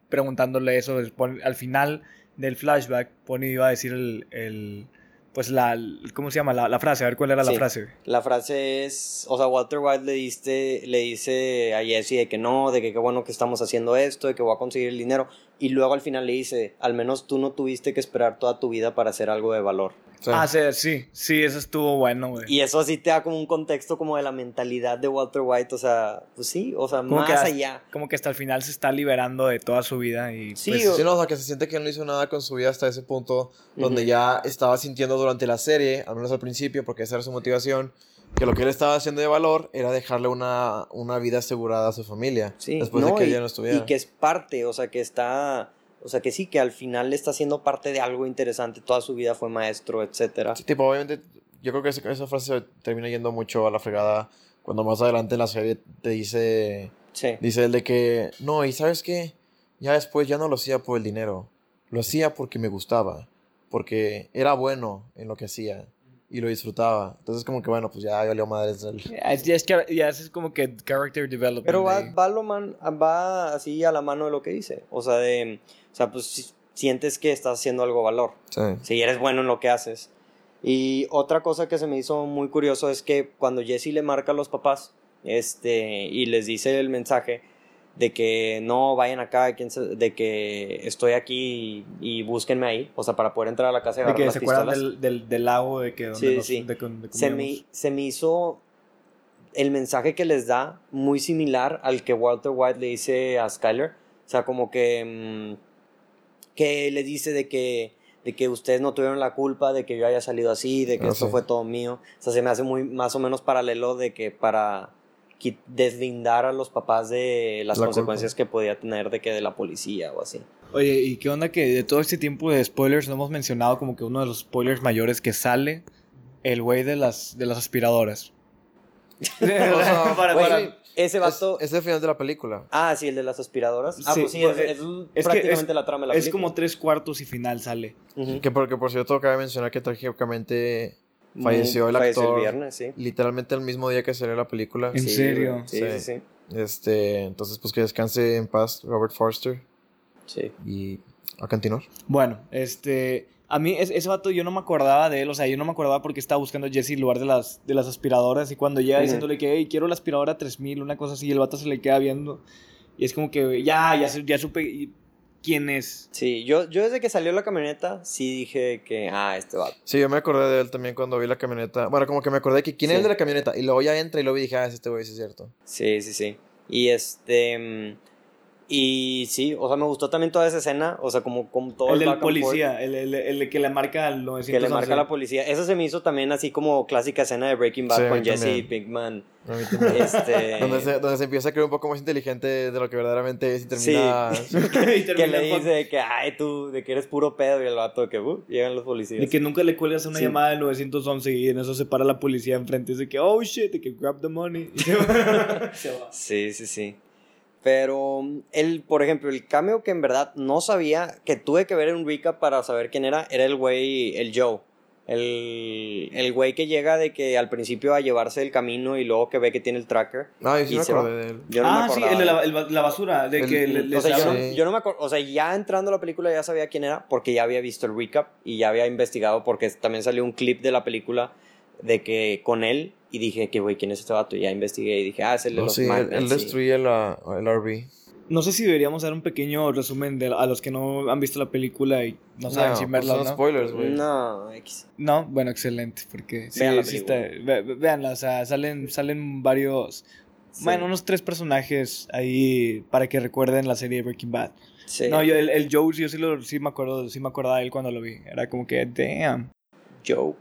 preguntándole eso, es pon- al final del flashback, Pony iba a decir el pues la, ¿cómo se llama? La, la frase, a ver cuál era la Sí. frase. La frase es, o sea, Walter White le, diste, le dice a Jesse de que no, de que qué bueno que estamos haciendo esto, de que voy a conseguir el dinero, y luego al final le dice, al menos tú no tuviste que esperar toda tu vida para hacer algo de valor. Sí. Ah, sí, sí, sí, eso estuvo bueno, güey. Y eso así te da como un contexto como de la mentalidad de Walter White, o sea, pues sí, o sea, Como más hasta- allá. Como que hasta el final se está liberando de toda su vida y Sí, pues, o- Sí, no, o sea, que se siente que no hizo nada con su vida hasta ese punto donde Ujú. ya estaba sintiendo durante la serie, al menos al principio, porque esa era su motivación, que lo que él estaba haciendo de valor era dejarle una, una vida asegurada a su familia. Sí, después no, de que y, ella no estuviera. y que es parte, o sea, que está, o sea, que sí, que al final está siendo parte de algo interesante, toda su vida fue maestro, etcétera. Sí, tipo, obviamente, yo creo que esa, frase se termina yendo mucho a la fregada cuando más adelante en la serie te dice, Sí. dice el de que, no, y sabes qué, ya después ya no lo hacía por el dinero, lo hacía porque me gustaba, porque era bueno en lo que hacía y lo disfrutaba. Entonces como que bueno, pues ya valió madres el... Ya es, que- ya es como que character development. Pero va, va, lo man- va así a la mano de lo que dice, o sea, de, o sea, pues si- sientes que estás haciendo algo valor. Sí. si eres bueno en lo que haces. Y otra cosa que se me hizo muy curioso es que cuando Jesse le marca a los papás este, y les dice el mensaje de que no vayan acá, de que estoy aquí y, y búsquenme ahí, o sea, para poder entrar a la casa y de agarrar que las se pistolas. del, del, del lago de que donde Sí, nos- sí. de que- donde Se me, se me hizo el mensaje que les da muy similar al que Walter White le dice a Skyler. O sea, como que, mm, que le dice de que, de que ustedes no tuvieron la culpa de que yo haya salido así, de que Ah, esto sí. fue todo mío. O sea, se me hace muy más o menos paralelo de que para deslindar a los papás de las La consecuencias que podía tener de que de la policía o así. Oye, ¿y qué onda que de todo este tiempo de spoilers no hemos mencionado como que uno de los spoilers mayores que sale el güey de las, de las aspiradoras? sea, Para- güey, para- Ese vato... Es, es el final de la película. Ah, sí, el de las aspiradoras. Ah, Sí, pues sí, pues, es, es es prácticamente es- la trama de la es película. como tres cuartos y final sale. Que porque por cierto cabe mencionar que trágicamente falleció el falleció actor el viernes, sí. literalmente el mismo día que salió la película. ¿En Sí, serio? Sí, Sí. sí. Este, entonces pues que descanse en paz Robert Forster Sí. y a continuar. Bueno, este. A mí es- ese vato yo no me acordaba de él, o sea, yo no me acordaba porque estaba buscando a Jesse en lugar de las, de las aspiradoras y cuando llega diciéndole que, hey, quiero la aspiradora 3000, una cosa así, y el vato se le queda viendo y es como que, ya, ya, ya supe y- quién es. Sí, yo, yo desde que salió la camioneta, sí dije que, ah, este vato. Sí, yo me acordé de él también cuando vi la camioneta. Bueno, como que me acordé que quién Sí. es el de la camioneta y luego ya entra y luego dije, ah, es este güey, sí es cierto. Sí, sí, sí. Y este. Y sí, o sea, me gustó también toda esa escena, o sea, como, como todo el el del policía, el, el, el que le marca al 911. forth que le marca a la policía. Eso se me hizo también así como clásica escena de Breaking Bad Sí, con Jesse también. Pinkman. Este. donde, se, donde se empieza a creer un poco más inteligente de lo que verdaderamente es y termina... Y que termina le con- dice que, ay, tú, de que eres puro pedo y el vato de que, uh, llegan los policías. De que nunca le cuelgas una Sí. llamada del 911 y en eso se para la policía enfrente. Es de que, oh shit, de que grab the money. Y se va. Se va. Sí, sí, sí. Pero el, por ejemplo, el cameo que en verdad no sabía, que tuve que ver en un recap para saber quién era, era el güey, el Joe. El, el güey que llega de que al principio a llevarse el camino y luego que ve que tiene el tracker. No, yo sí Y me se va. acordé de él. Yo no me ah, sí, el de la, el ba- la basura. De El- que le o sea, yo no, yo no me acuerdo, o sea, ya entrando a la película ya sabía quién era porque ya había visto el recap y ya había investigado porque también salió un clip de la película de que con él Y dije que, güey, ¿quién es este vato? Y ya investigué y dije, ah, es el de No, los sí, él, Magnets, él sí. destruye la, el RV. No sé si deberíamos dar un pequeño resumen de, a los que no han visto la película y no saben si pues verla o son no. spoilers, güey. No, X. No, bueno, excelente, porque sí, Vean la sí está- ve- ve- véanla, o sea, salen, salen varios, Sí. bueno, unos tres personajes ahí para que recuerden la serie de Breaking Bad. Sí. No, yo, el, el Joe, yo sí, lo, sí me acuerdo, sí me acordaba de él cuando lo vi, era como que, damn. Joe.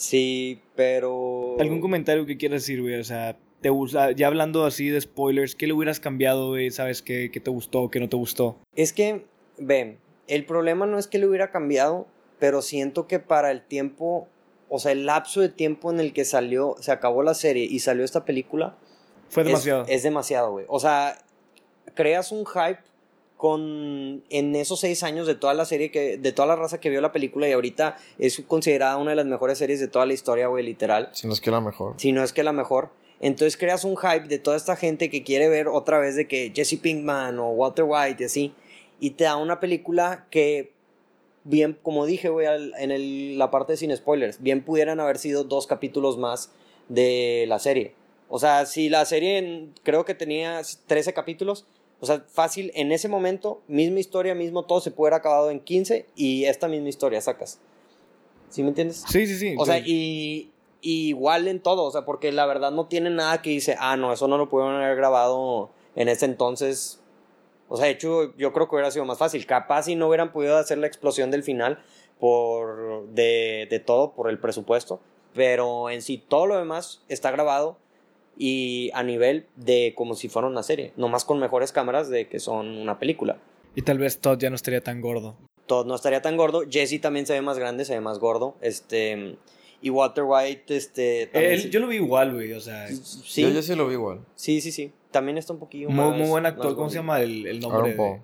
Sí, pero. ¿Algún comentario que quieras decir, güey? O sea, te gusta, ya hablando así de spoilers, ¿qué le hubieras cambiado, güey? ¿Sabes qué, qué te gustó, qué no te gustó? Es que, ven, el problema no es que le hubiera cambiado, pero siento que para el tiempo, o sea, el lapso de tiempo en el que salió, se acabó la serie y salió esta película, Fue es- demasiado. Es, demasiado, güey. O sea, creas un hype con en esos seis años de toda la serie que de toda la raza que vio la película y ahorita es considerada una de las mejores series de toda la historia, güey, literal. Si no es que la mejor. Si no es que la mejor. Entonces creas un hype de toda esta gente que quiere ver otra vez de que Jesse Pinkman o Walter White y así. Y te da una película que, bien, como dije, güey, en el- la parte de sin spoilers, bien pudieran haber sido dos capítulos más de la serie. O sea, si la serie en- creo que tenía 13 capítulos, o sea, fácil, en ese momento, misma historia, mismo todo se puede haber acabado en 15 y esta misma historia sacas. ¿Sí me entiendes? Sí, sí, sí. O sea, y, y igual en todo, o sea, porque la verdad no tiene nada que dice, ah, no, eso no lo pudieron haber grabado en ese entonces. O sea, de hecho, yo creo que hubiera sido más fácil. Capaz si no hubieran podido hacer la explosión del final por de, de todo, por el presupuesto. Pero en sí, todo lo demás está grabado y a nivel de como si fuera una serie, nomás con mejores cámaras de que son una película. Y tal vez Todd ya no estaría tan gordo. Todd no estaría tan gordo. Jesse también se ve más grande, se ve más gordo. Este. Y Walter White, este. también Él- sí- yo lo vi igual, güey, o sea, Sí, Yo, sí lo vi igual. sí, sí, sí. También está un poquillo muy, más- muy buen actor. ¿Cómo se llama el, el nombre? Aaron de-.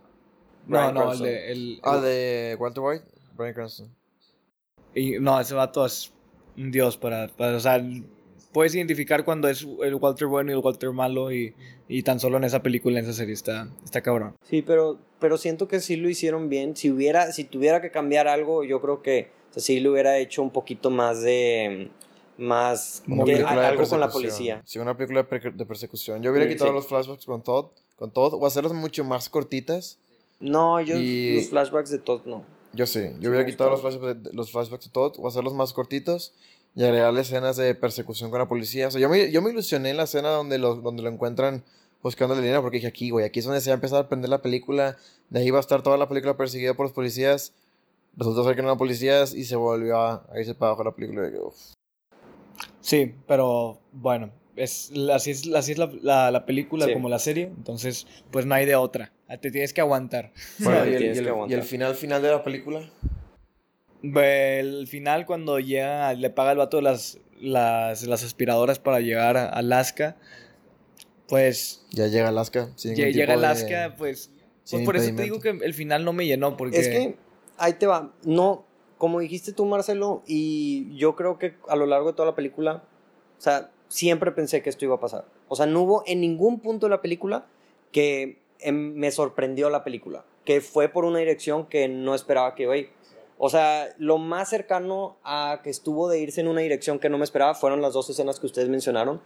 No, no, el Cranston. de... El, Ah, de Walter White, Brian Cranston. y- no, ese vato es un dios para, para- O sea, puedes identificar cuando es el Walter bueno y el Walter malo y, y tan solo en esa película, en esa serie, está, está cabrón. Sí, pero, pero siento que sí lo hicieron bien. Si hubiera, si tuviera que cambiar algo, yo creo que o sea, sí le hubiera hecho un poquito más de. Más. De algo con la policía. Sí, una película de, per- de persecución. Yo hubiera Sí, quitado sí. los flashbacks con Todd, con Todd, o hacerlos mucho más cortitas. No, yo. Y- Los flashbacks de Todd no. Yo sí, yo Sí, hubiera quitado los flashbacks, de, los flashbacks de Todd, o hacerlos más cortitos y agregarle escenas de persecución con la policía. O sea, yo me, yo me ilusioné en la escena donde lo, donde lo encuentran buscando el dinero, porque dije aquí, güey, aquí es donde se va a empezar a aprender la película. De ahí va a estar toda la película perseguida por los policías. Resultó ser que no eran policías y se volvió a, a irse para abajo la película. Y. Sí, pero bueno, es, así es, así es la, la, la película Sí. como la serie, entonces pues no hay de otra. Te tienes que aguantar. Bueno, y, el, y el- que y aguantar. el final final de la película. El final cuando llega, le paga el vato las, las, las aspiradoras para llegar a Alaska, pues Ya llega Alaska. sin ningún llega tipo de- Alaska, pues, pues por eso te digo que el final no me llenó, porque... Es que ahí te va. No, como dijiste tú, Marcelo, y yo creo que a lo largo de toda la película, o sea, siempre pensé que esto iba a pasar. O sea, no hubo en ningún punto de la película que em, me sorprendió la película, que fue por una dirección que no esperaba que iba a ir. O sea, lo más cercano a que estuvo de irse en una dirección que no me esperaba fueron las dos escenas que ustedes mencionaron.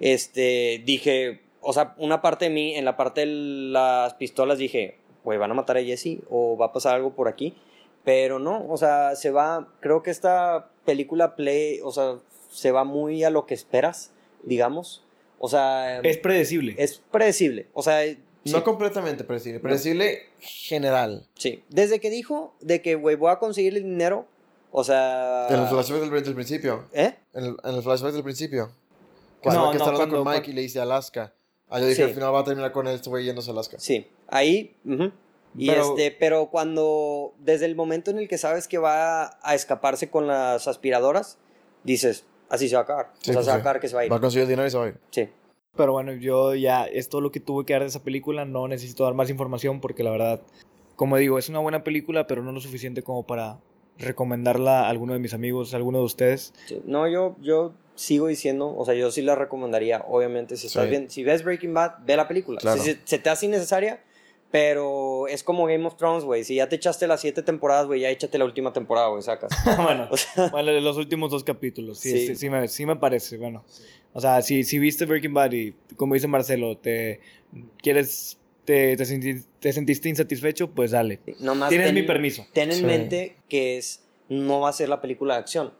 Este, dije, o sea, una parte de mí, en la parte de las pistolas dije, güey, van a matar a Jesse o va a pasar algo por aquí. Pero no, o sea, se va, creo que esta película play, o sea, se va muy a lo que esperas, digamos. O sea, es predecible. es predecible. O sea, sí, No completamente predecible, predecible general. sí. Desde que dijo de que, güey, voy a conseguir el dinero, o sea... En los flashbacks del, del principio. ¿Eh? En el, en el flashback del principio. No, Cuando que no, está hablando cuando- con Mike y le dice Alaska. Ah, yo dije, Sí. al final va a terminar con este güey yéndose a Alaska. Sí, ahí. ujú. Y Pero- este, pero cuando, desde el momento en el que sabes que va a escaparse con las aspiradoras, dices, así se va a acabar. Sí, o sea, se va a acabar que se va a ir. Va a conseguir el dinero y se va a ir. Sí. Pero bueno, yo ya, es todo lo que tuve que dar de esa película, no necesito dar más información porque la verdad, como digo, es una buena película, pero no lo suficiente como para recomendarla a alguno de mis amigos, a alguno de ustedes. Sí. No, yo, yo sigo diciendo, o sea, yo sí la recomendaría, obviamente, si estás Sí. bien, si ves Breaking Bad, ve la película. Claro. Si se, se te hace innecesaria, Pero es como Game of Thrones, güey. Si ya te echaste las siete temporadas, güey, ya échate la última temporada, güey, sacas. bueno, O sea, bueno, los últimos dos capítulos, sí, Sí. sí, sí me, sí me parece, bueno. O sea, si, si viste Breaking Bad y, como dice Marcelo, te quieres, te, te, senti- te sentiste insatisfecho, pues dale. nomás Tienes ten- mi permiso. Ten en Sí. mente que es, no va a ser la película de acción.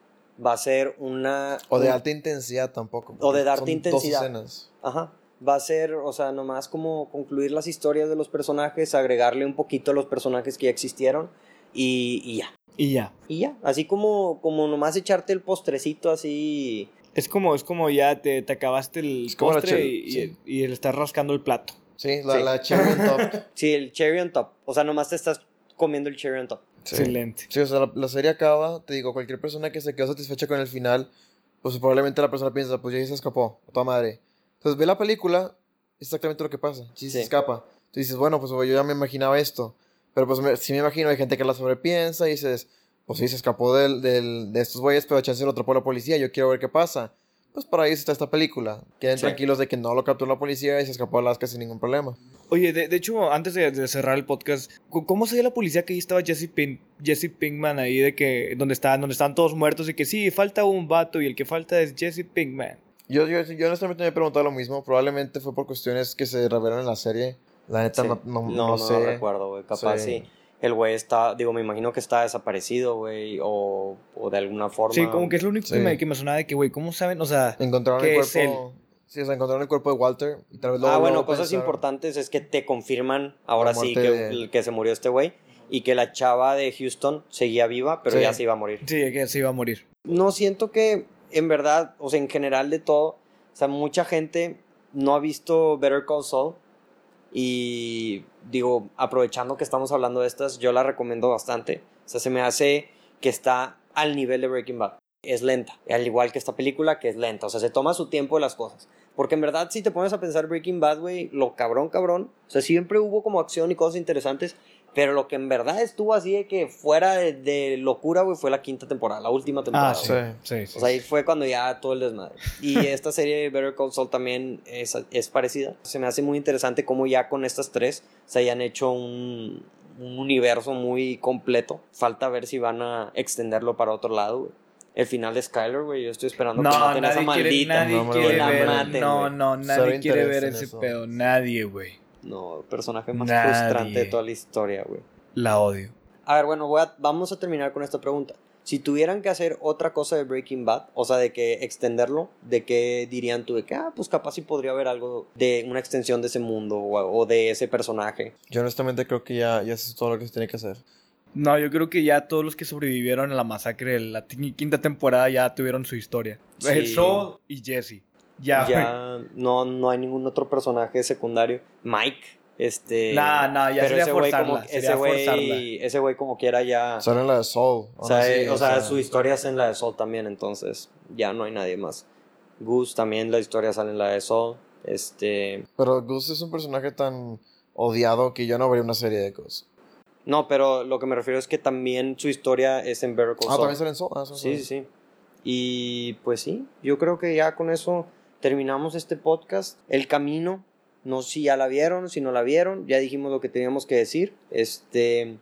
Va a ser una... O de alta intensidad tampoco. O de darte son intensidad. Dos escenas. Ajá. Va a ser, o sea, nomás como concluir las historias de los personajes, agregarle un poquito a los personajes que ya existieron y, y ya. Y ya. Y ya. Así como, como nomás echarte el postrecito así. Es como, es como ya te, te acabaste el Es postre y, sí. y, y le estás rascando el plato. Sí, la, Sí. la cherry on top. Sí, el cherry on top. O sea, nomás te estás comiendo el cherry on top. Sí. Excelente. Sí, o sea, la, la serie acaba, te digo, cualquier persona que se quedó satisfecha con el final, pues probablemente la persona piensa, pues ya se escapó, a toda madre. Entonces ve la película, es exactamente lo que pasa, sí, se escapa. Tú dices, bueno, pues yo ya me imaginaba esto, pero pues me- sí me imagino, hay gente que la sobrepiensa y dices, pues sí, se escapó del, del, de estos güeyes, pero chance lo atrapó la policía, yo quiero ver qué pasa. Pues para ahí está esta película. Queden Sí. tranquilos de que no lo capturó la policía y se escapó a Alaska sin ningún problema. Oye, de, de hecho, antes de, de cerrar el podcast, ¿c- ¿cómo sabía la policía que ahí estaba Jesse, Pin- Jesse Pinkman ahí de que donde están, donde están todos muertos y que sí, falta un vato y el que falta es Jesse Pinkman? Yo, yo, yo honestamente me he preguntado lo mismo. Probablemente fue por cuestiones que se revelaron en la serie. La neta Sí. no, no, no, no no, sé. lo recuerdo, güey. Capaz sí. Sí. El güey está, digo, me imagino que está desaparecido, güey, o, o de alguna forma. Sí, como que es lo único que, me, que me sonaba de que, güey, ¿cómo saben? O sea, Encontraron ¿Qué el es cuerpo. Sí, o sea, encontraron el cuerpo de Walter. Y tal vez luego, ah, bueno, luego cosas pensaron- importantes es que te confirman ahora sí que, de- que se murió este güey y que la chava de Houston seguía viva, pero Sí. ya se iba a morir. sí, que se iba a morir. No siento que, en verdad, o sea, en general de todo, o sea, mucha gente no ha visto Better Call Saul y digo, aprovechando que estamos hablando de estas, yo la recomiendo bastante. O sea, se me hace que está al nivel de Breaking Bad. Es lenta, al igual que esta película que es lenta, o sea, se toma su tiempo de las cosas. Porque en verdad, si te pones a pensar Breaking Bad, güey, lo cabrón, cabrón, o sea, siempre hubo como acción y cosas interesantes, pero lo que en verdad estuvo así de que fuera de, de locura, güey, fue la quinta temporada, la última temporada. Ah, sí. Sí, sí. O sea, ahí fue cuando ya todo el desmadre. Y esta serie de Better Call Saul también es, es parecida. Se me hace muy interesante cómo ya con estas tres se hayan hecho un, un universo muy completo. Falta ver si van a extenderlo para otro lado, güey. El final de Skyler, güey, yo estoy esperando que no, maten a esa quiere, maldita. nadie No, quiere ver. maten, no, no, nadie quiere ver ese eso. pedo. Nadie, güey. No, el personaje más Nadie. frustrante de toda la historia, güey. La odio. A ver, bueno, voy a- vamos a terminar con esta pregunta. Si tuvieran que hacer otra cosa de Breaking Bad, o sea, de que extenderlo, ¿de qué dirían tú? De que, ah, pues capaz sí podría haber algo de una extensión de ese mundo o, o de ese personaje. Yo honestamente creo que ya, ya es todo lo que se tiene que hacer. No, yo creo que ya todos los que sobrevivieron a la masacre de la quinta temporada ya tuvieron su historia. Sí. Y Jesse. Ya. Ya no, no hay ningún otro personaje secundario. Mike, este... Nah, nah, ya sería ese güey forzarla, como, sería ese güey, ese güey como quiera ya... Sale en la de Soul. O sea, eh, o sea, su historia es en la de Sol también, entonces ya no hay nadie más. Gus también la historia sale en la de Sol. Este, Pero Gus es un personaje tan odiado que yo no vería una serie de Gus. no, pero lo que me refiero es que también su historia es en Better Call Ah, también sale en Soul. Ah, Sí, sí, sí. Y pues sí, yo creo que ya con eso terminamos este podcast. El camino, no sé si ya la vieron, si no la vieron, ya dijimos lo que teníamos que decir. Este,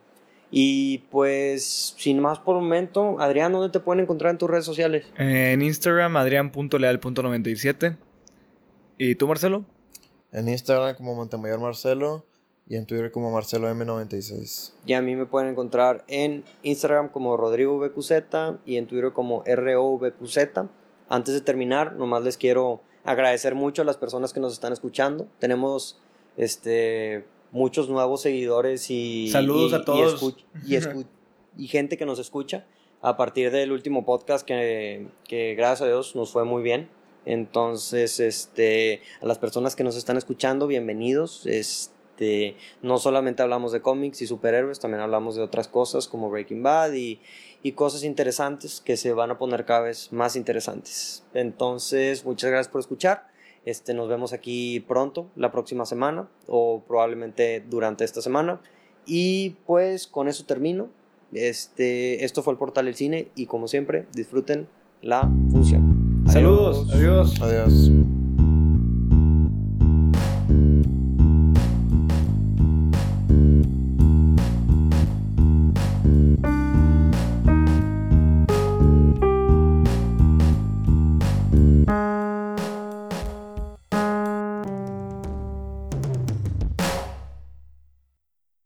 y pues sin más por un momento, Adrián, ¿dónde te pueden encontrar en tus redes sociales? En Instagram, adrián.leal.97. ¿Y tú, Marcelo? En Instagram como Montemayor Marcelo y en Twitter como Marcelo M96. Y a mí me pueden encontrar en Instagram como Rodrigo VQZ y en Twitter como ROVQZ. Antes de terminar, nomás les quiero agradecer mucho a las personas que nos están escuchando. Tenemos este muchos nuevos seguidores y Saludos y- a todos. y gente que nos escucha a partir del último podcast que, que gracias a Dios nos fue muy bien. Entonces, este, a las personas que nos están escuchando, bienvenidos. Este, no solamente hablamos de cómics y superhéroes, también hablamos de otras cosas como Breaking Bad y, y cosas interesantes que se van a poner cada vez más interesantes. Entonces, muchas gracias por escuchar. Este, nos vemos aquí pronto, la próxima semana, o probablemente durante esta semana. Y pues con eso termino. Este, esto fue el portal del cine y como siempre, disfruten la función. Saludos. Adiós. Adiós.